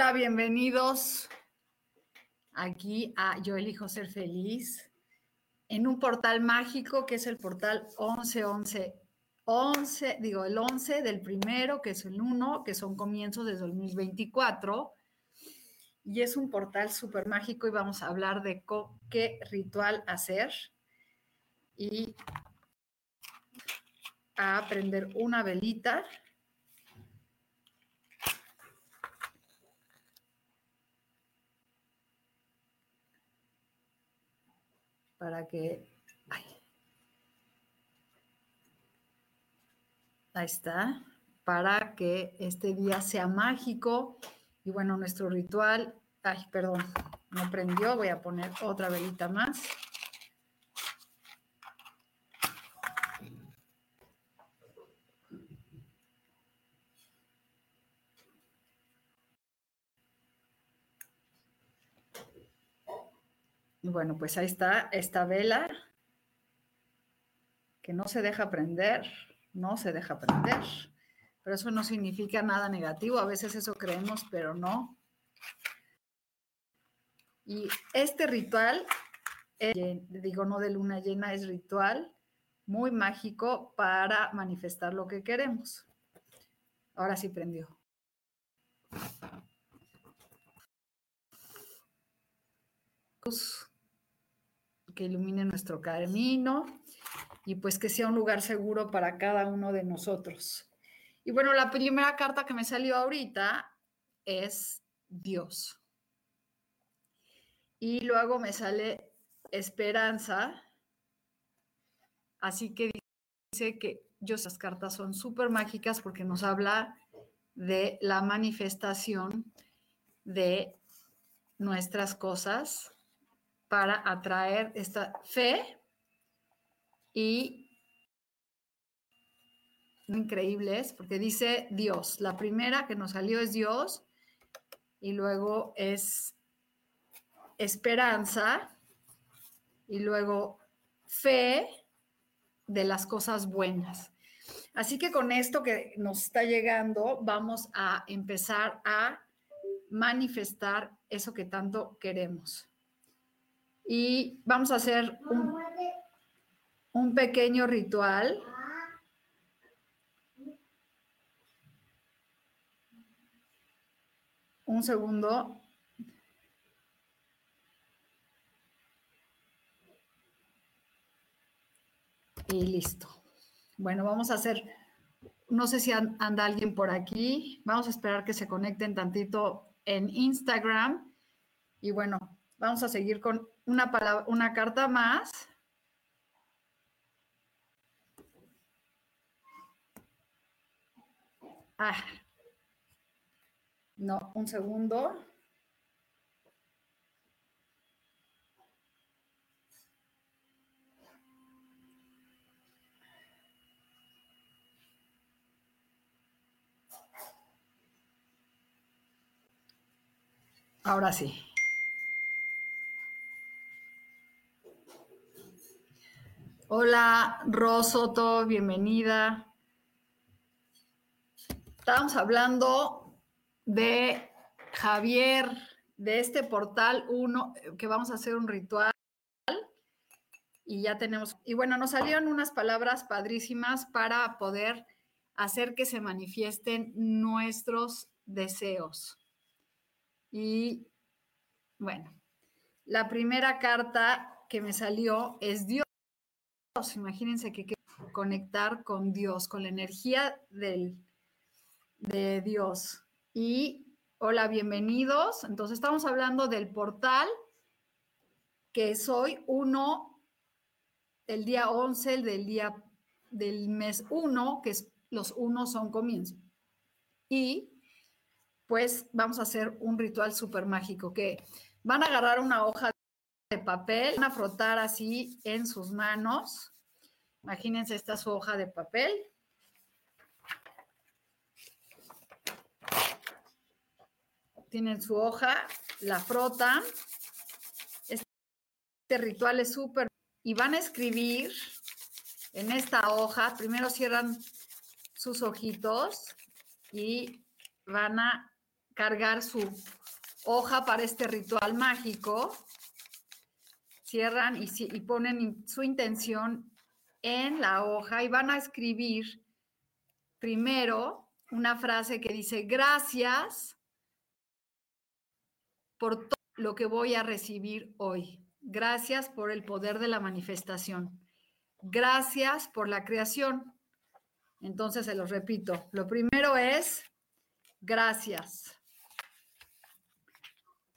Hola, bienvenidos aquí a Yo elijo ser feliz en un portal mágico que es el portal 1111. 11, digo, el 11 del primero, que es el 1, que son comienzos de 2024. Y es un portal súper mágico y vamos a hablar de qué ritual hacer y a aprender una velita para que... ahí está, para que este día sea mágico. Y bueno, nuestro ritual, ay, perdón, no prendió, voy a poner otra velita más. Bueno, pues ahí está esta vela que no se deja prender, no se deja prender. Pero eso no significa nada negativo, a veces eso creemos, pero no. Y este ritual, digo no de luna llena, es ritual muy mágico para manifestar lo que queremos. Ahora sí prendió. Que ilumine nuestro camino y pues que sea un lugar seguro para cada uno de nosotros. Y bueno, la primera carta que me salió ahorita es Dios. Y luego me sale esperanza. Así que dice que yo esas cartas son súper mágicas porque nos habla de la manifestación de nuestras cosas para atraer esta fe y increíbles, porque dice Dios. La primera que nos salió es Dios y luego es esperanza y luego fe de las cosas buenas. Así que con esto que nos está llegando, vamos a empezar a manifestar eso que tanto queremos y vamos a hacer un, pequeño ritual. Un segundo. Y listo. Bueno, vamos a hacer, no sé si anda alguien por aquí. Vamos a esperar que se conecten tantito en Instagram. Y bueno, vamos a seguir con una, palabra, una carta más. Ah, no, un segundo. Ahora sí. Hola, Rosoto, bienvenida. Estábamos hablando de Javier, de este portal 1, que vamos a hacer un ritual. Y ya tenemos, y bueno, nos salieron unas palabras padrísimas para poder hacer que se manifiesten nuestros deseos. Y bueno, la primera carta que me salió es Dios. Imagínense que, que conectar con Dios, con la energía de Dios. Y hola, bienvenidos. Entonces estamos hablando del portal que soy uno, el día 11, el del día del mes 1, que es, los unos son comienzo. Y pues vamos a hacer un ritual súper mágico que van a agarrar una hoja de papel, van a frotar así en sus manos. Imagínense, esta su hoja de papel. Tienen su hoja, la frotan. Este ritual es súper. Y van a escribir en esta hoja, primero cierran sus ojitos y van a cargar su hoja para este ritual mágico. Cierran y, ponen su intención en la hoja y van a escribir primero una frase que dice, gracias por todo lo que voy a recibir hoy. Gracias por el poder de la manifestación. Gracias por la creación. Entonces se los repito. Lo primero es gracias.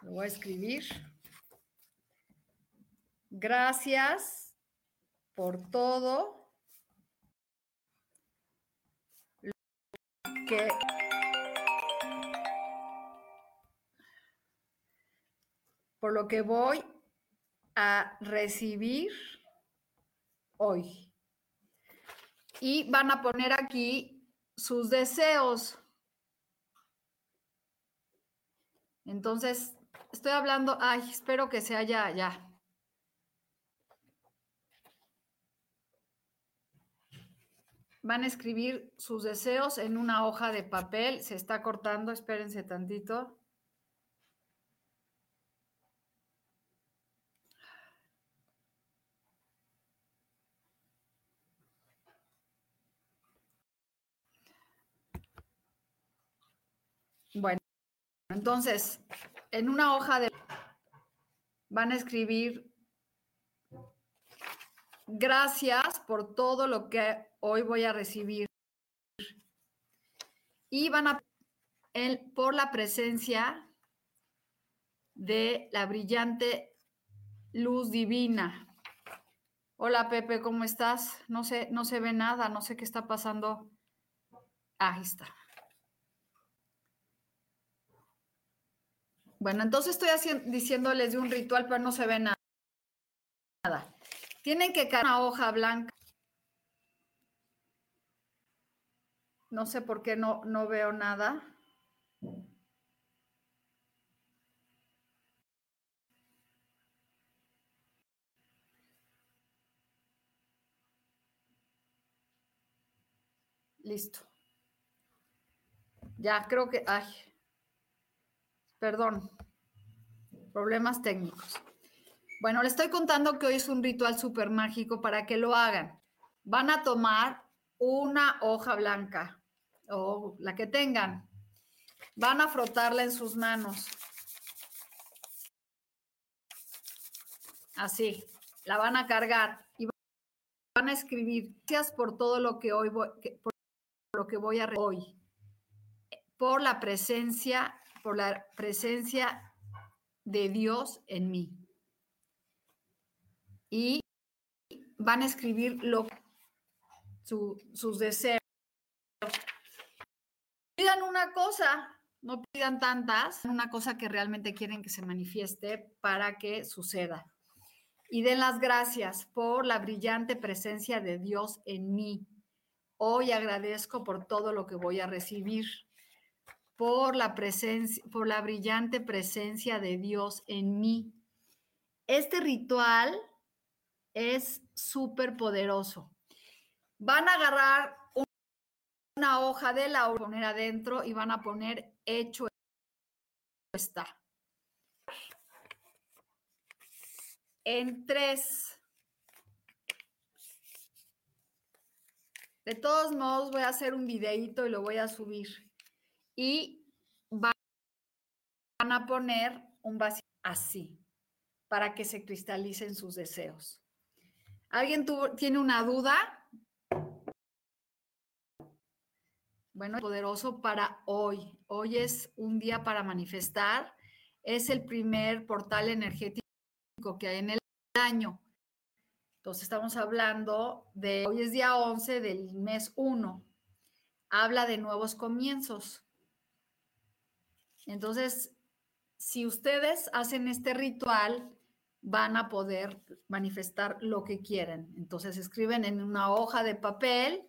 Lo voy a escribir. Gracias por todo que por lo que voy a recibir hoy. Y van a poner aquí sus deseos. Entonces, estoy hablando, ay, espero que se haya ya. Van a escribir sus deseos en una hoja de papel. Se está cortando, espérense tantito. Bueno, entonces, en una hoja de... van a escribir, gracias por todo lo que hoy voy a recibir. Y van a, el, por la presencia de la brillante luz divina. Hola Pepe, ¿cómo estás? No sé, no se ve nada, no sé qué está pasando. Ahí está. Bueno, entonces estoy diciéndoles de un ritual, pero no se ve nada. Tienen que caer una hoja blanca. No sé por qué no, no veo nada. Listo. Ya, creo que... Ay, Perdón, problemas técnicos. Bueno, les estoy contando que hoy es un ritual súper mágico para que lo hagan. Van a tomar una hoja blanca o la que tengan. Van a frotarla en sus manos. Así, la van a cargar y van a escribir, gracias por todo lo que hoy voy, por lo que voy a hoy, por la presencia por la presencia de Dios en mí. Y van a escribir lo, sus deseos. Pidan una cosa, no pidan tantas, una cosa que realmente quieren que se manifieste para que suceda. Y den las gracias por la brillante presencia de Dios en mí. Hoy agradezco por todo lo que voy a recibir por la presencia, por la brillante presencia de Dios en mí. Este ritual es súper poderoso. Van a agarrar una hoja de la poner adentro y van a poner hecho está. En tres. De todos modos, voy a hacer un videito y lo voy a subir y a poner un vacío así, para que se cristalicen sus deseos. ¿Alguien tiene una duda? Bueno, poderoso para hoy. Hoy es un día para manifestar. Es el primer portal energético que hay en el año. Entonces estamos hablando de, hoy es día 11 del mes 1. Habla de nuevos comienzos. Entonces, si ustedes hacen este ritual, van a poder manifestar lo que quieren. Entonces escriben en una hoja de papel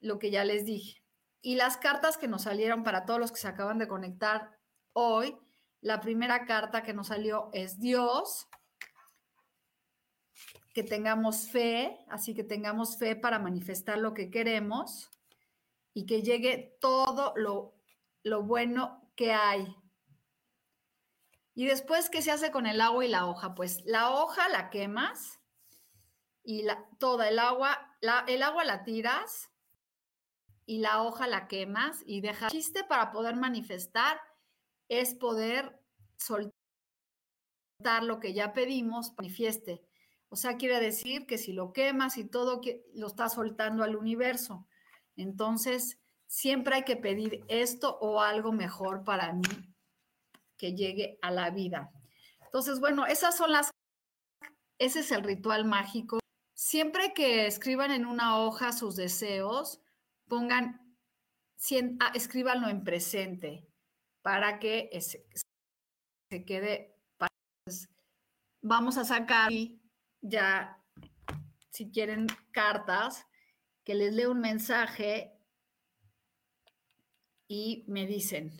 lo que ya les dije. Y las cartas que nos salieron para todos los que se acaban de conectar hoy, la primera carta que nos salió es Dios, que tengamos fe, así que tengamos fe para manifestar lo que queremos y que llegue todo lo, lo bueno que hay. Y después, ¿qué se hace con el agua y la hoja? Pues la hoja la quemas y la, toda el agua, la, el agua la tiras y la hoja la quemas y dejas. El chiste para poder manifestar es poder soltar lo que ya pedimos, manifieste. O sea, quiere decir que si lo quemas y todo lo estás soltando al universo. Entonces, siempre hay que pedir esto o algo mejor para mí que llegue a la vida. Entonces, bueno, esas son las, ese es el ritual mágico. Siempre que escriban en una hoja sus deseos, pongan, ah, escríbanlo en presente para que se, quede. Vamos a sacar ya, si quieren cartas, que les lea un mensaje y me dicen,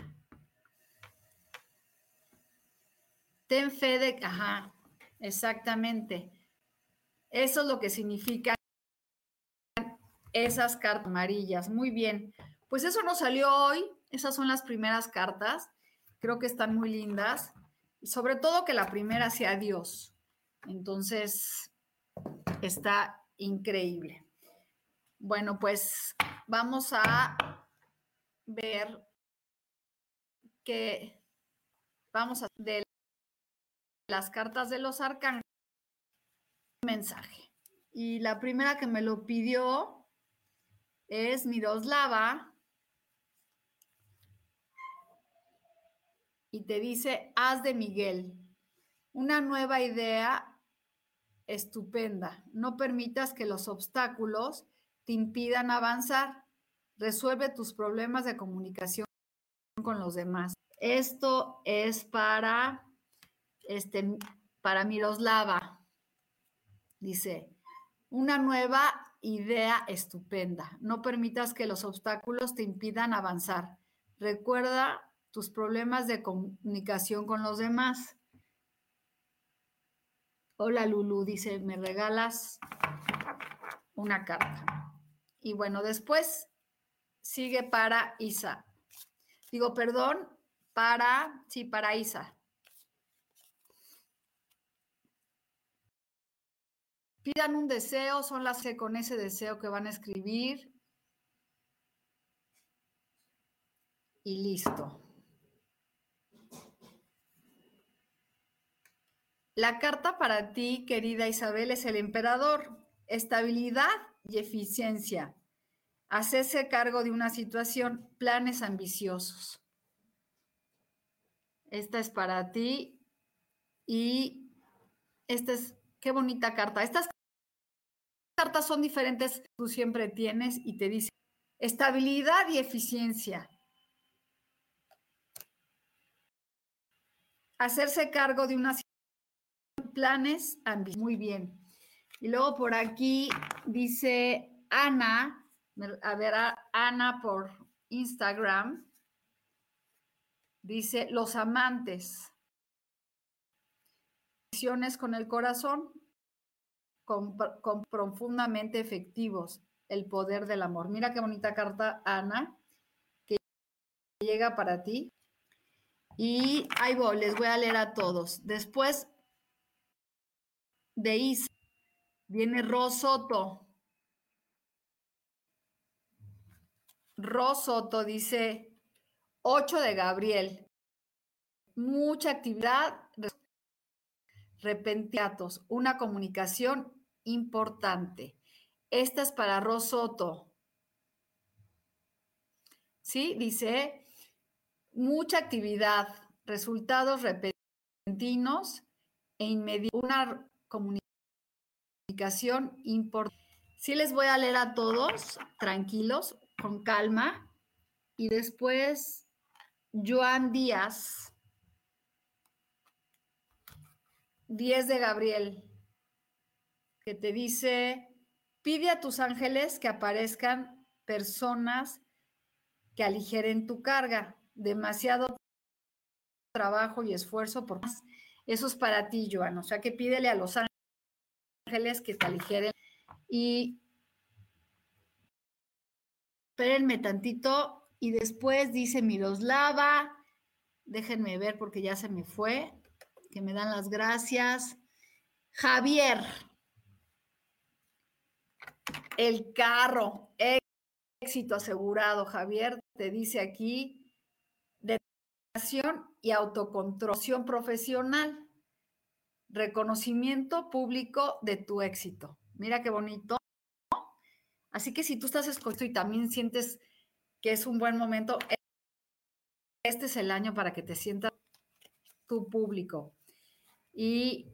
ten fe de, ajá, exactamente. Eso es lo que significa esas cartas amarillas. Muy bien. Pues eso nos salió hoy. Esas son las primeras cartas. Creo que están muy lindas. Y sobre todo que la primera sea Dios. Entonces, está increíble. Bueno, pues vamos a ver que vamos a de las cartas de los arcángeles mensaje. Y la primera que me lo pidió es Miroslava y te dice, haz de Miguel, una nueva idea estupenda. No permitas que los obstáculos te impidan avanzar. Resuelve tus problemas de comunicación con los demás. Esto es para, este, para Miroslava. Dice, una nueva idea estupenda. No permitas que los obstáculos te impidan avanzar. Recuerda tus problemas de comunicación con los demás. Hola Lulu, dice, ¿me regalas una carta? Y bueno, después sigue para Isa. Digo, perdón, para, sí, para Isa. Pidan un deseo, son las que con ese deseo que van a escribir. Y listo. La carta para ti, querida Isabel, es el emperador. Estabilidad y eficiencia. Hacerse cargo de una situación, planes ambiciosos. Esta es para ti y esta es, qué bonita carta. Estas cartas son diferentes, tú siempre tienes y te dice estabilidad y eficiencia. Hacerse cargo de unas planes muy bien. Y luego por aquí dice Ana, a ver, Ana por Instagram, dice los amantes. Con el corazón, con, profundamente efectivos, el poder del amor. Mira qué bonita carta, Ana, que llega para ti. Y ahí voy, les voy a leer a todos. Después de Isa, viene Rosoto. Rosoto dice 8 de Gabriel. mucha actividad, repentiatos, una comunicación importante. Esta es para Rosoto. ¿Sí? Dice, mucha actividad, resultados repentinos e inmediatos, una comunicación importante. Sí les voy a leer a todos, tranquilos, con calma. Y después, Joan Díaz, 10 de Gabriel, que te dice, pide a tus ángeles que aparezcan personas que aligeren tu carga. Demasiado trabajo y esfuerzo por más. Eso es para ti, Joan. O sea que pídele a los ángeles que te aligeren y espérenme tantito y después dice Miroslava, déjenme ver porque ya se me fue, que me dan las gracias. Javier, el carro, éxito asegurado, Javier, te dice aquí, dedicación y autocontrolación profesional, reconocimiento público de tu éxito. Mira qué bonito. Así que si tú estás escuchando y también sientes que es un buen momento, este es el año para que te sientas tu público. Y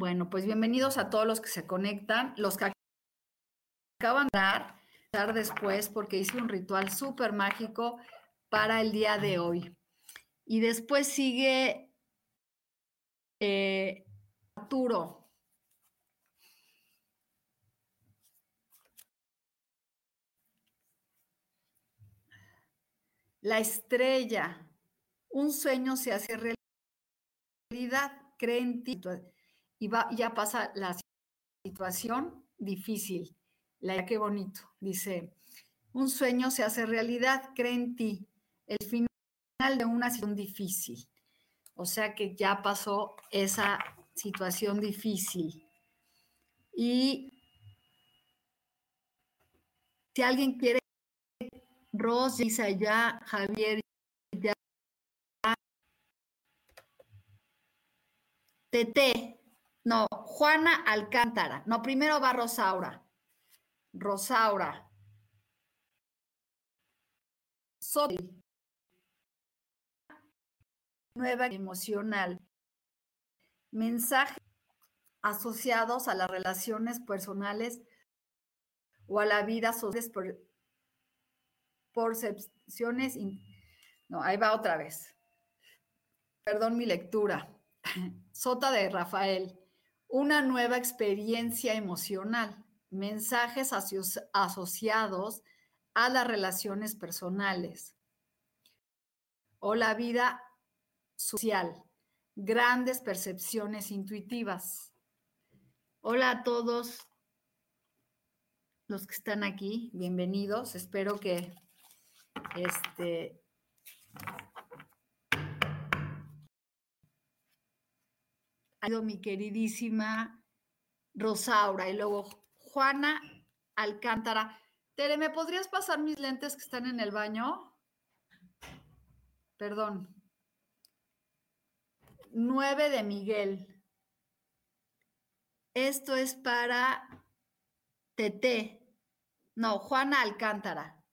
bueno, pues bienvenidos a todos los que se conectan, los que acaban de dar después porque hice un ritual súper mágico para el día de hoy. Y después sigue eh, Arturo. La estrella. Un sueño se hace realidad. Cree en ti. Y ya pasa la situación difícil. La qué bonito. Dice, un sueño se hace realidad. Cree en ti. El final de una situación difícil. O sea que ya pasó esa situación difícil. Y si alguien quiere, Rosa, ya, Javier, ya, Tete, no, Juana Alcántara, no, primero va Rosaura, Rosaura, Sotil, nueva emocional, mensajes asociados a las relaciones personales o a la vida social por percepciones. No, ahí va otra vez. Perdón mi lectura. Sota de Rafael. Una nueva experiencia emocional. Mensajes asociados a las relaciones personales o la vida social grandes percepciones intuitivas. Hola a todos los que están aquí, bienvenidos. Espero que este ha ido mi queridísima Rosaura y luego Juana Alcántara. Tere, ¿me podrías pasar mis lentes que están en el baño? Perdón. 9 de Miguel. Esto es para Tete. No, Juana Alcántara.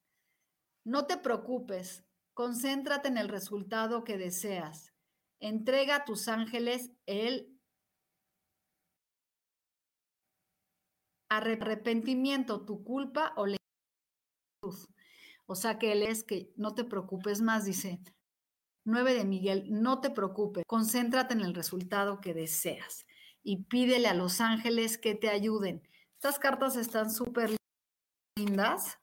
No te preocupes, concéntrate en el resultado que deseas. Entrega a tus ángeles el arrepentimiento, tu culpa o la O sea que él es que no te preocupes más, dice, 9 de Miguel, no te preocupes, concéntrate en el resultado que deseas y pídele a los ángeles que te ayuden. Estas cartas están súper lindas.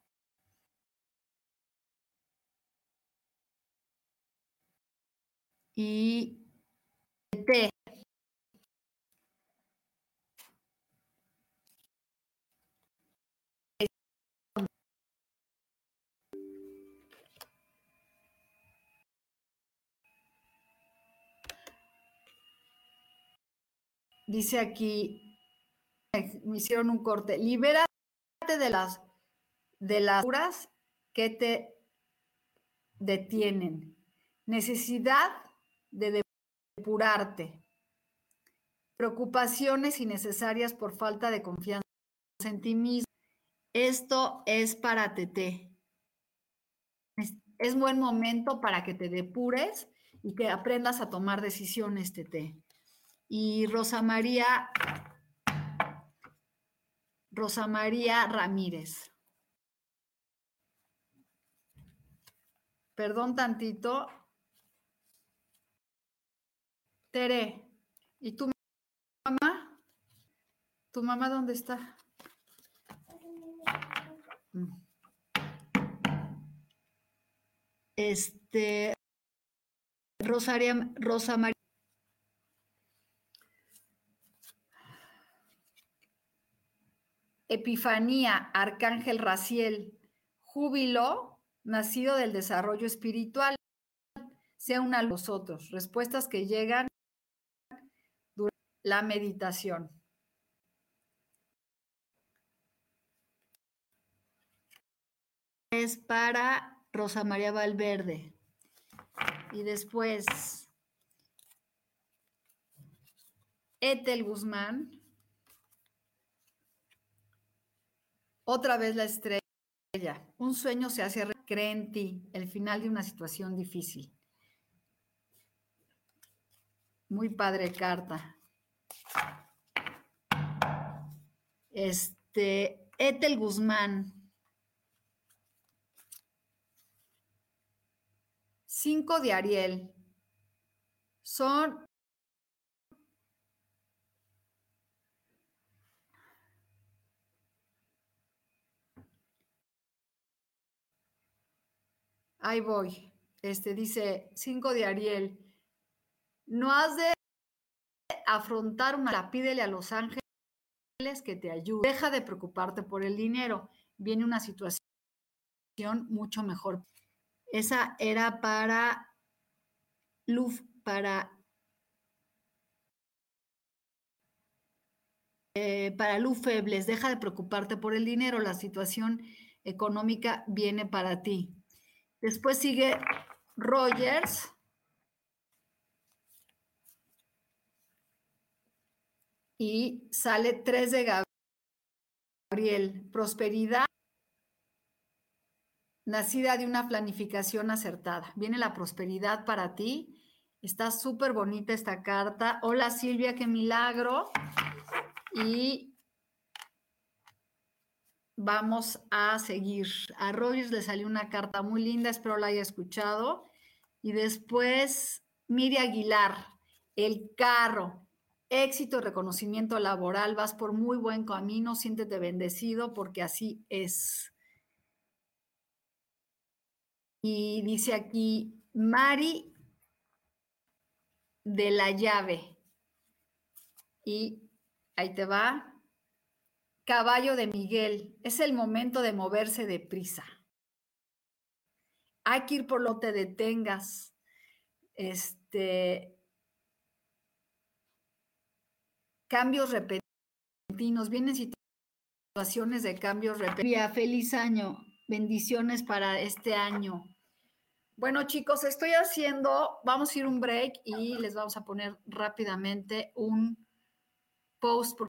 Y te dice aquí, me hicieron un corte, libérate de las de las que te detienen. necesidad de depurarte, preocupaciones innecesarias por falta de confianza en ti mismo. Esto es para Tete. Es, buen momento para que te depures y que aprendas a tomar decisiones, Tete. Y Rosa María, Rosa María Ramírez. Perdón tantito. Tere, ¿y tu mamá? ¿Tu mamá dónde está? Mm. Este, Rosaria, Rosa María. Epifanía, Arcángel Raciel, júbilo, nacido del desarrollo espiritual, sea una a los otros. Respuestas que llegan durante la meditación. Es para Rosa María Valverde. Y después, Etel Guzmán. Otra vez la estrella. Un sueño se hace cree en ti, el final de una situación difícil. Muy padre carta. Este, Etel Guzmán. Cinco de Ariel. Son Ahí voy. Este dice 5 de Ariel. No has de afrontar una. Pídele a los ángeles que te ayuden. Deja de preocuparte por el dinero. Viene una situación mucho mejor. Esa era para Luf, para eh, para Luz Febles, deja de preocuparte por el dinero, la situación económica viene para ti. Después sigue Rogers. Y sale 3 de Gabriel. Prosperidad nacida de una planificación acertada. Viene la prosperidad para ti. Está súper bonita esta carta. Hola Silvia, qué milagro. Y vamos a seguir. A Rogers le salió una carta muy linda, espero la haya escuchado. Y después, Miri Aguilar, el carro, éxito reconocimiento laboral, vas por muy buen camino, siéntete bendecido porque así es. Y dice aquí, Mari de la llave. Y ahí te va, Caballo de Miguel, es el momento de moverse deprisa. Hay que ir por lo que te detengas. Este, cambios repentinos, vienen situaciones de cambios repentinos. Feliz año, bendiciones para este año. Bueno, chicos, estoy haciendo, vamos a ir un break y les vamos a poner rápidamente un post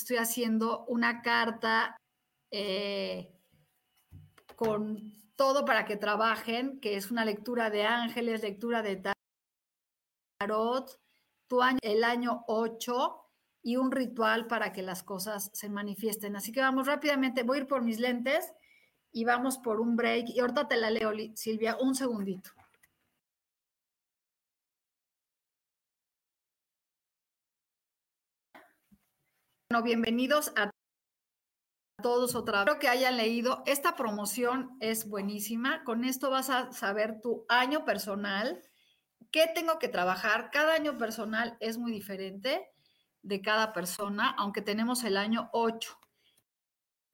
estoy haciendo una carta eh, con todo para que trabajen, que es una lectura de ángeles, lectura de tarot, el año 8 y un ritual para que las cosas se manifiesten. Así que vamos rápidamente, voy a ir por mis lentes y vamos por un break. Y ahorita te la leo, Silvia, un segundito. Bueno, bienvenidos a todos otra vez. Espero que hayan leído. Esta promoción es buenísima. Con esto vas a saber tu año personal, qué tengo que trabajar. Cada año personal es muy diferente de cada persona, aunque tenemos el año 8.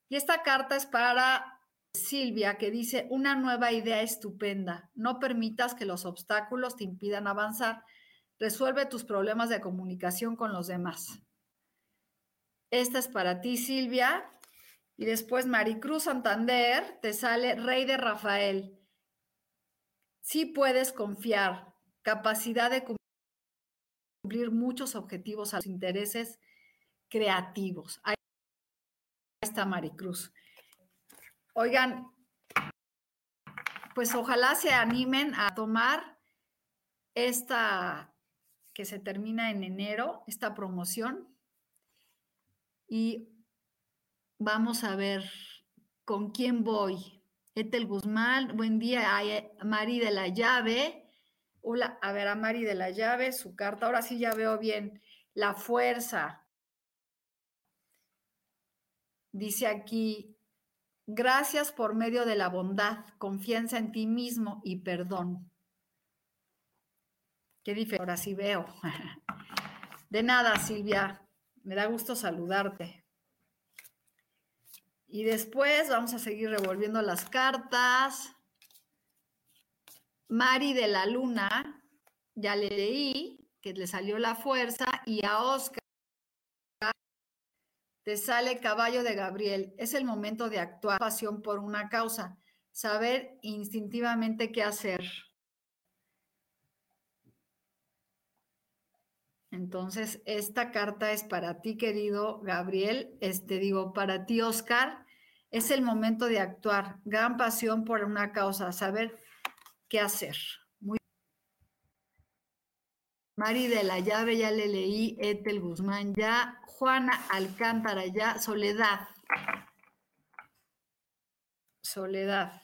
Y esta carta es para Silvia, que dice, una nueva idea estupenda. No permitas que los obstáculos te impidan avanzar. Resuelve tus problemas de comunicación con los demás. Esta es para ti, Silvia. Y después Maricruz Santander, te sale Rey de Rafael. sí puedes confiar, capacidad de cumplir muchos objetivos a los intereses creativos. Ahí está Maricruz. Oigan, pues ojalá se animen a tomar esta que se termina en enero, esta promoción. Y vamos a ver con quién voy. Etel Guzmán, buen día. A Mari de la Llave. Hola, a ver, a Mari de la Llave, su carta. Ahora sí ya veo bien. La fuerza. Dice aquí, gracias por medio de la bondad, confianza en ti mismo y perdón. Qué diferente. Ahora sí veo. De nada, Silvia. Me da gusto saludarte. Y después vamos a seguir revolviendo las cartas. Mari de la Luna, ya le leí que le salió la fuerza. Y a Oscar te sale caballo de Gabriel. Es el momento de actuar pasión por una causa, saber instintivamente qué hacer. Entonces, esta carta es para ti, querido Gabriel. Este digo, para ti, Oscar, es el momento de actuar. Gran pasión por una causa, saber qué hacer. Muy Mari de la Llave, ya le leí. Etel Guzmán, ya. Juana Alcántara, ya. Soledad. Soledad.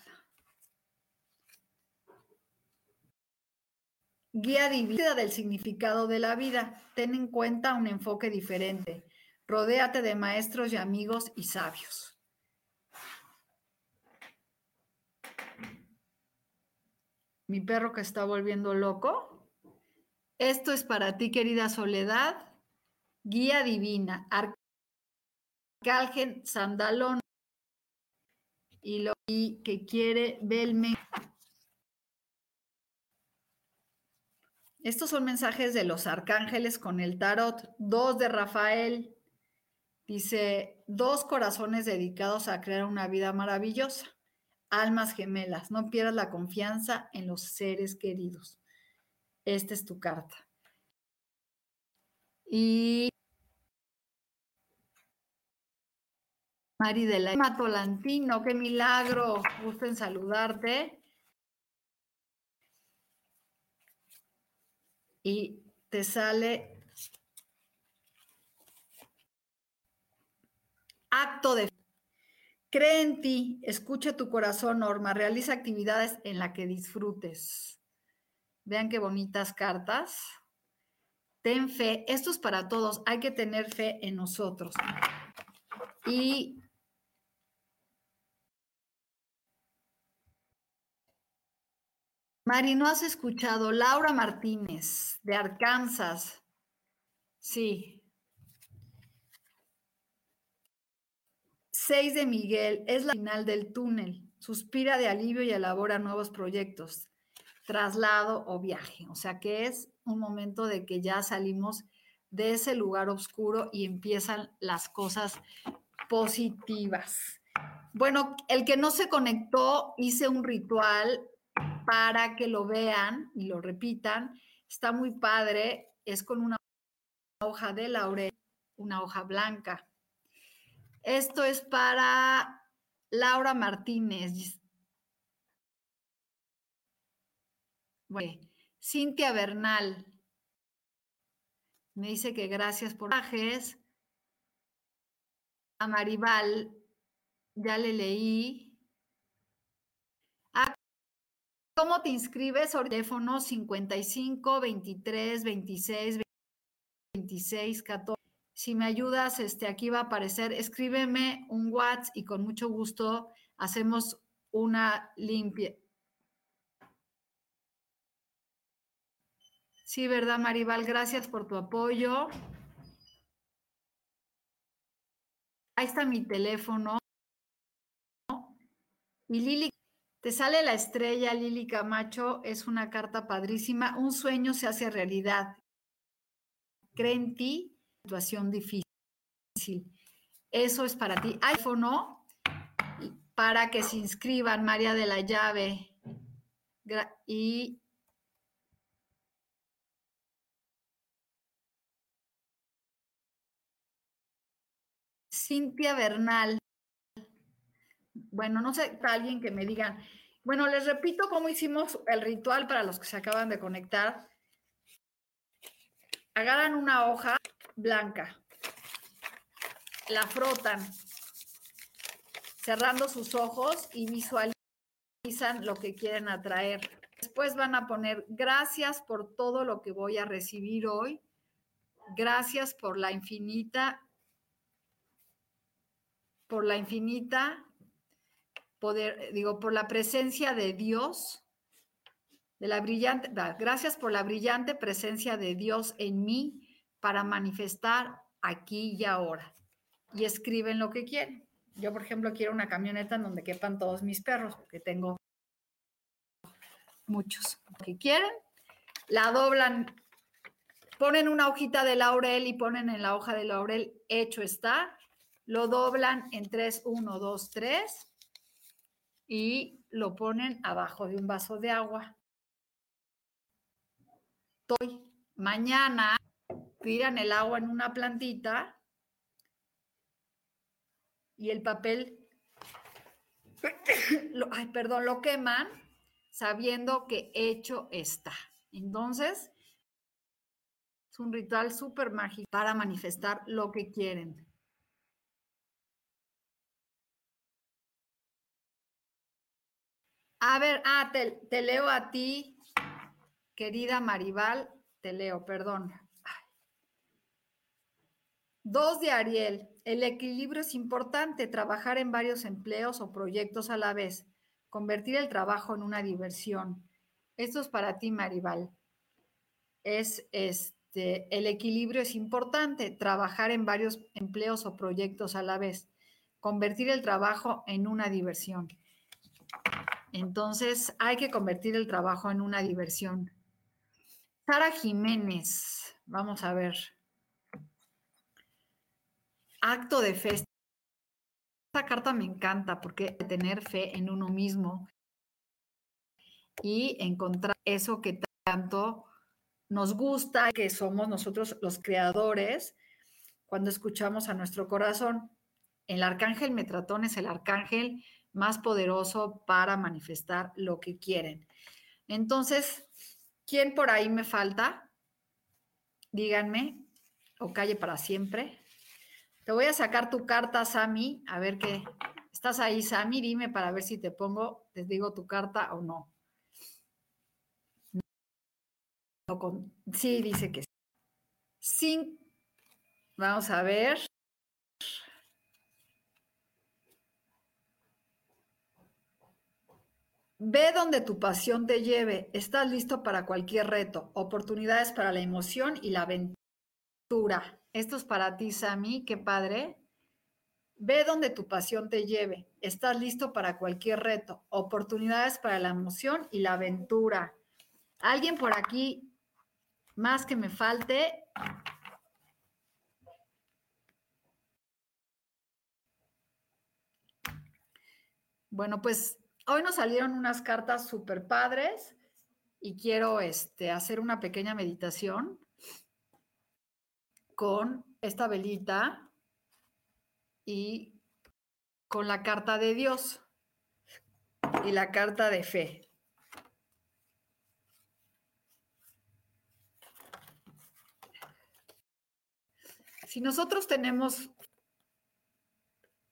Guía divina del significado de la vida. Ten en cuenta un enfoque diferente. Rodéate de maestros y amigos y sabios. Mi perro que está volviendo loco. Esto es para ti, querida Soledad. Guía divina. Arcángel Sandalón. Y lo que quiere Belme. Estos son mensajes de los arcángeles con el tarot. Dos de Rafael. Dice, dos corazones dedicados a crear una vida maravillosa. Almas gemelas. No pierdas la confianza en los seres queridos. Esta es tu carta. Y Mari de la Matolantino, qué milagro. Gusto en saludarte. Y te sale acto de... Cree en ti, escucha tu corazón, Norma, realiza actividades en las que disfrutes. Vean qué bonitas cartas. Ten fe, esto es para todos, hay que tener fe en nosotros. Y Mari, ¿no has escuchado? Laura Martínez, de Arkansas. Sí. Seis de Miguel, es la final del túnel. Suspira de alivio y elabora nuevos proyectos, traslado o viaje. O sea que es un momento de que ya salimos de ese lugar oscuro y empiezan las cosas positivas. Bueno, el que no se conectó, hice un ritual para que lo vean y lo repitan. Está muy padre, es con una hoja de laurel, una hoja blanca. Esto es para Laura Martínez. Cintia Bernal me dice que gracias por viajes. A Maribal, ya le leí. ¿Cómo te inscribes? Teléfono 55 23 26 26 14. Si me ayudas, este, aquí va a aparecer. Escríbeme un WhatsApp y con mucho gusto hacemos una limpia. Sí, ¿verdad, Maribal? Gracias por tu apoyo. Ahí está mi teléfono. Y Lili te sale la estrella, Lili Camacho, es una carta padrísima. Un sueño se hace realidad. Cree en ti, situación difícil. Eso es para ti. iPhone para que se inscriban, María de la Llave. y Cintia Bernal. Bueno, no sé, alguien que me diga. Bueno, les repito cómo hicimos el ritual para los que se acaban de conectar. Agarran una hoja blanca, la frotan, cerrando sus ojos y visualizan lo que quieren atraer. Después van a poner gracias por todo lo que voy a recibir hoy. Gracias por la infinita por la infinita poder, digo, por la presencia de Dios, de la brillante, gracias por la brillante presencia de Dios en mí para manifestar aquí y ahora. Y escriben lo que quieren. Yo, por ejemplo, quiero una camioneta en donde quepan todos mis perros, porque tengo muchos que quieren. La doblan, ponen una hojita de laurel y ponen en la hoja de laurel, hecho está, lo doblan en 3, 1, 2, 3 y lo ponen abajo de un vaso de agua. Mañana tiran el agua en una plantita y el papel, ay, perdón, lo queman sabiendo que hecho está. Entonces, es un ritual súper mágico para manifestar lo que quieren. A ver, ah, te, leo a ti, querida Maribal, te leo, perdón. Dos de Ariel. El equilibrio es importante, trabajar en varios empleos o proyectos a la vez, convertir el trabajo en una diversión. Esto es para ti, Maribal. Es este, el equilibrio es importante, trabajar en varios empleos o proyectos a la vez, convertir el trabajo en una diversión. Entonces hay que convertir el trabajo en una diversión. Sara Jiménez, vamos a ver. Acto de fe. Esta carta me encanta porque tener fe en uno mismo y encontrar eso que tanto nos gusta, que somos nosotros los creadores, cuando escuchamos a nuestro corazón. El arcángel Metratón es el arcángel más poderoso para manifestar lo que quieren. Entonces, ¿quién por ahí me falta? Díganme, o calle para siempre. Te voy a sacar tu carta, Sami, a ver qué. ¿Estás ahí, Sami? Dime para ver si te pongo, te digo tu carta o no. sí, dice que sí. Vamos a ver. Ve donde tu pasión te lleve. Estás listo para cualquier reto. Oportunidades para la emoción y la aventura. Esto es para ti, Sami. Qué padre. Ve donde tu pasión te lleve. Estás listo para cualquier reto. Oportunidades para la emoción y la aventura. ¿Alguien por aquí más que me falte? Bueno, pues hoy nos salieron unas cartas súper padres y quiero este, hacer una pequeña meditación con esta velita y con la carta de Dios y la carta de fe. Si nosotros tenemos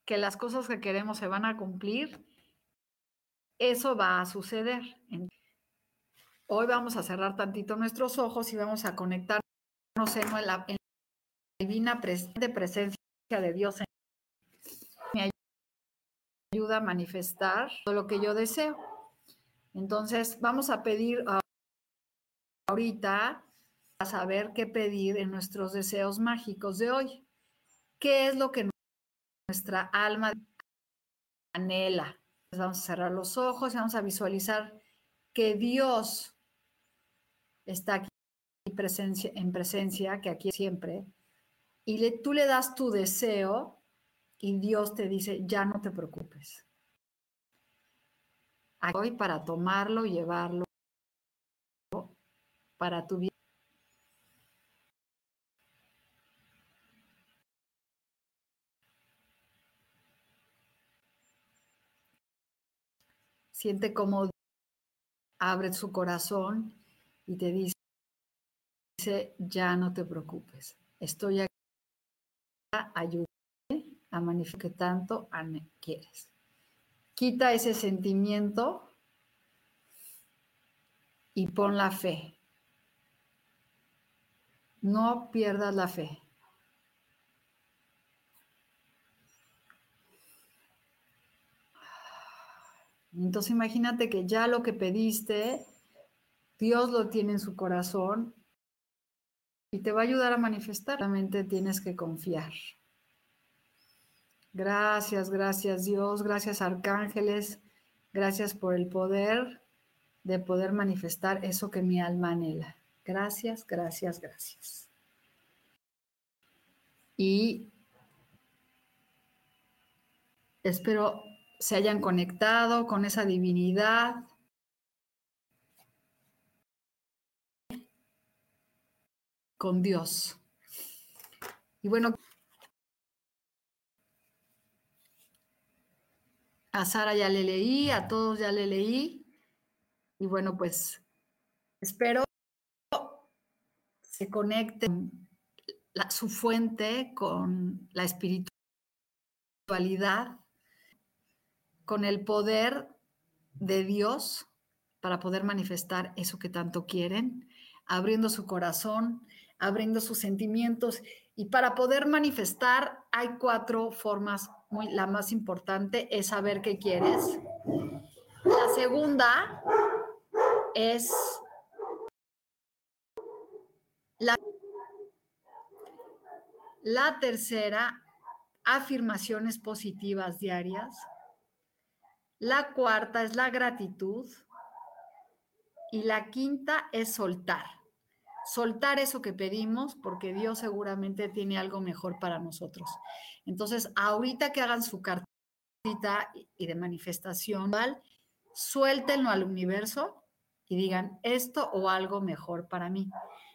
que las cosas que queremos se van a cumplir, eso va a suceder. Hoy vamos a cerrar tantito nuestros ojos y vamos a conectarnos en la, divina presencia de Dios. Me ayuda a manifestar todo lo que yo deseo. Entonces, vamos a pedir ahorita a saber qué pedir en nuestros deseos mágicos de hoy. ¿Qué es lo que nuestra alma anhela? Vamos a cerrar los ojos y vamos a visualizar que Dios está aquí en presencia, que aquí siempre, y tú le das tu deseo y Dios te dice, ya no te preocupes. Aquí para tomarlo, llevarlo para tu vida. Siente cómo abre su corazón y te dice, ya no te preocupes, estoy aquí para ayudarte a manifestar que tanto quieres. Quita ese sentimiento y pon la fe. No pierdas la fe. Entonces imagínate que ya lo que pediste, Dios lo tiene en su corazón y te va a ayudar a manifestar. Realmente tienes que confiar. Gracias, gracias Dios, gracias arcángeles, gracias por el poder de poder manifestar eso que mi alma anhela. Gracias, gracias, gracias. Y espero se hayan conectado con esa divinidad. con Dios. Y bueno, a Sara ya le leí, a todos ya le leí. Y bueno, pues espero se conecte su fuente con la espiritualidad con el poder de Dios para poder manifestar eso que tanto quieren, abriendo su corazón, abriendo sus sentimientos. Y para poder manifestar hay cuatro formas. Muy, la más importante es saber qué quieres. La segunda es la, la tercera, afirmaciones positivas diarias. La cuarta es la gratitud. Y la quinta es soltar. Soltar eso que pedimos porque Dios seguramente tiene algo mejor para nosotros. Entonces, ahorita que hagan su cartita y de manifestación, suéltenlo al universo y digan esto o algo mejor para mí.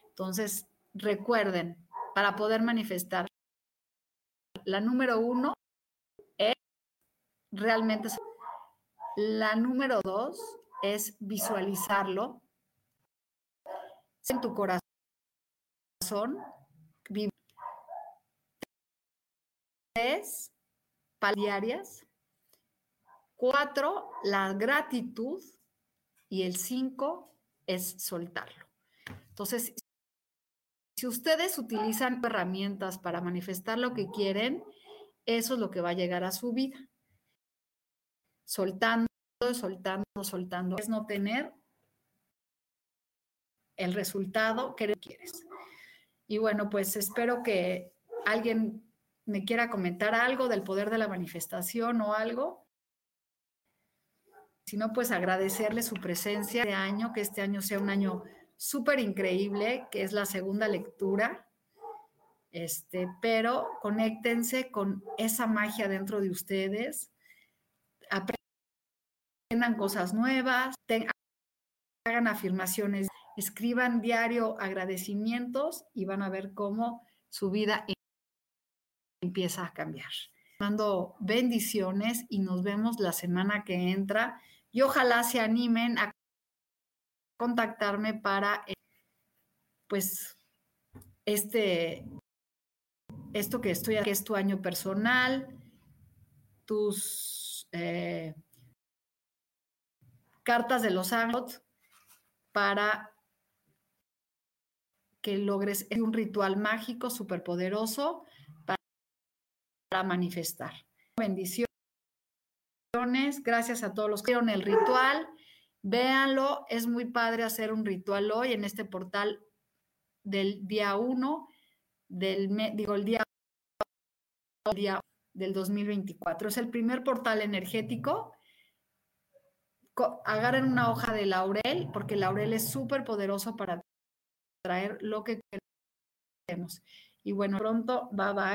Entonces, recuerden, para poder manifestar, la número uno es realmente la número dos es visualizarlo en tu corazón. Tres, diarias. Cuatro, la gratitud. Y el cinco es soltarlo. Entonces, si ustedes utilizan herramientas para manifestar lo que quieren, eso es lo que va a llegar a su vida soltando, soltando, soltando. Es no tener el resultado que quieres. Y bueno, pues espero que alguien me quiera comentar algo del poder de la manifestación o algo. Si no, pues agradecerle su presencia de año, que este año sea un año súper increíble, que es la segunda lectura. Este, pero conéctense con esa magia dentro de ustedes aprendan cosas nuevas, hagan afirmaciones, escriban diario agradecimientos y van a ver cómo su vida empieza a cambiar. Mando bendiciones y nos vemos la semana que entra y ojalá se animen a contactarme para eh, pues este esto que estoy aquí es tu año personal, tus eh, cartas de los ángeles para que logres un ritual mágico superpoderoso para, para manifestar. Bendiciones. Gracias a todos los que vieron el ritual. Véanlo, es muy padre hacer un ritual hoy en este portal del día 1 del digo el día, el día del 2024. Es el primer portal energético agarren una hoja de laurel, porque el laurel es súper poderoso para traer lo que queremos. Y bueno, pronto, bye bye.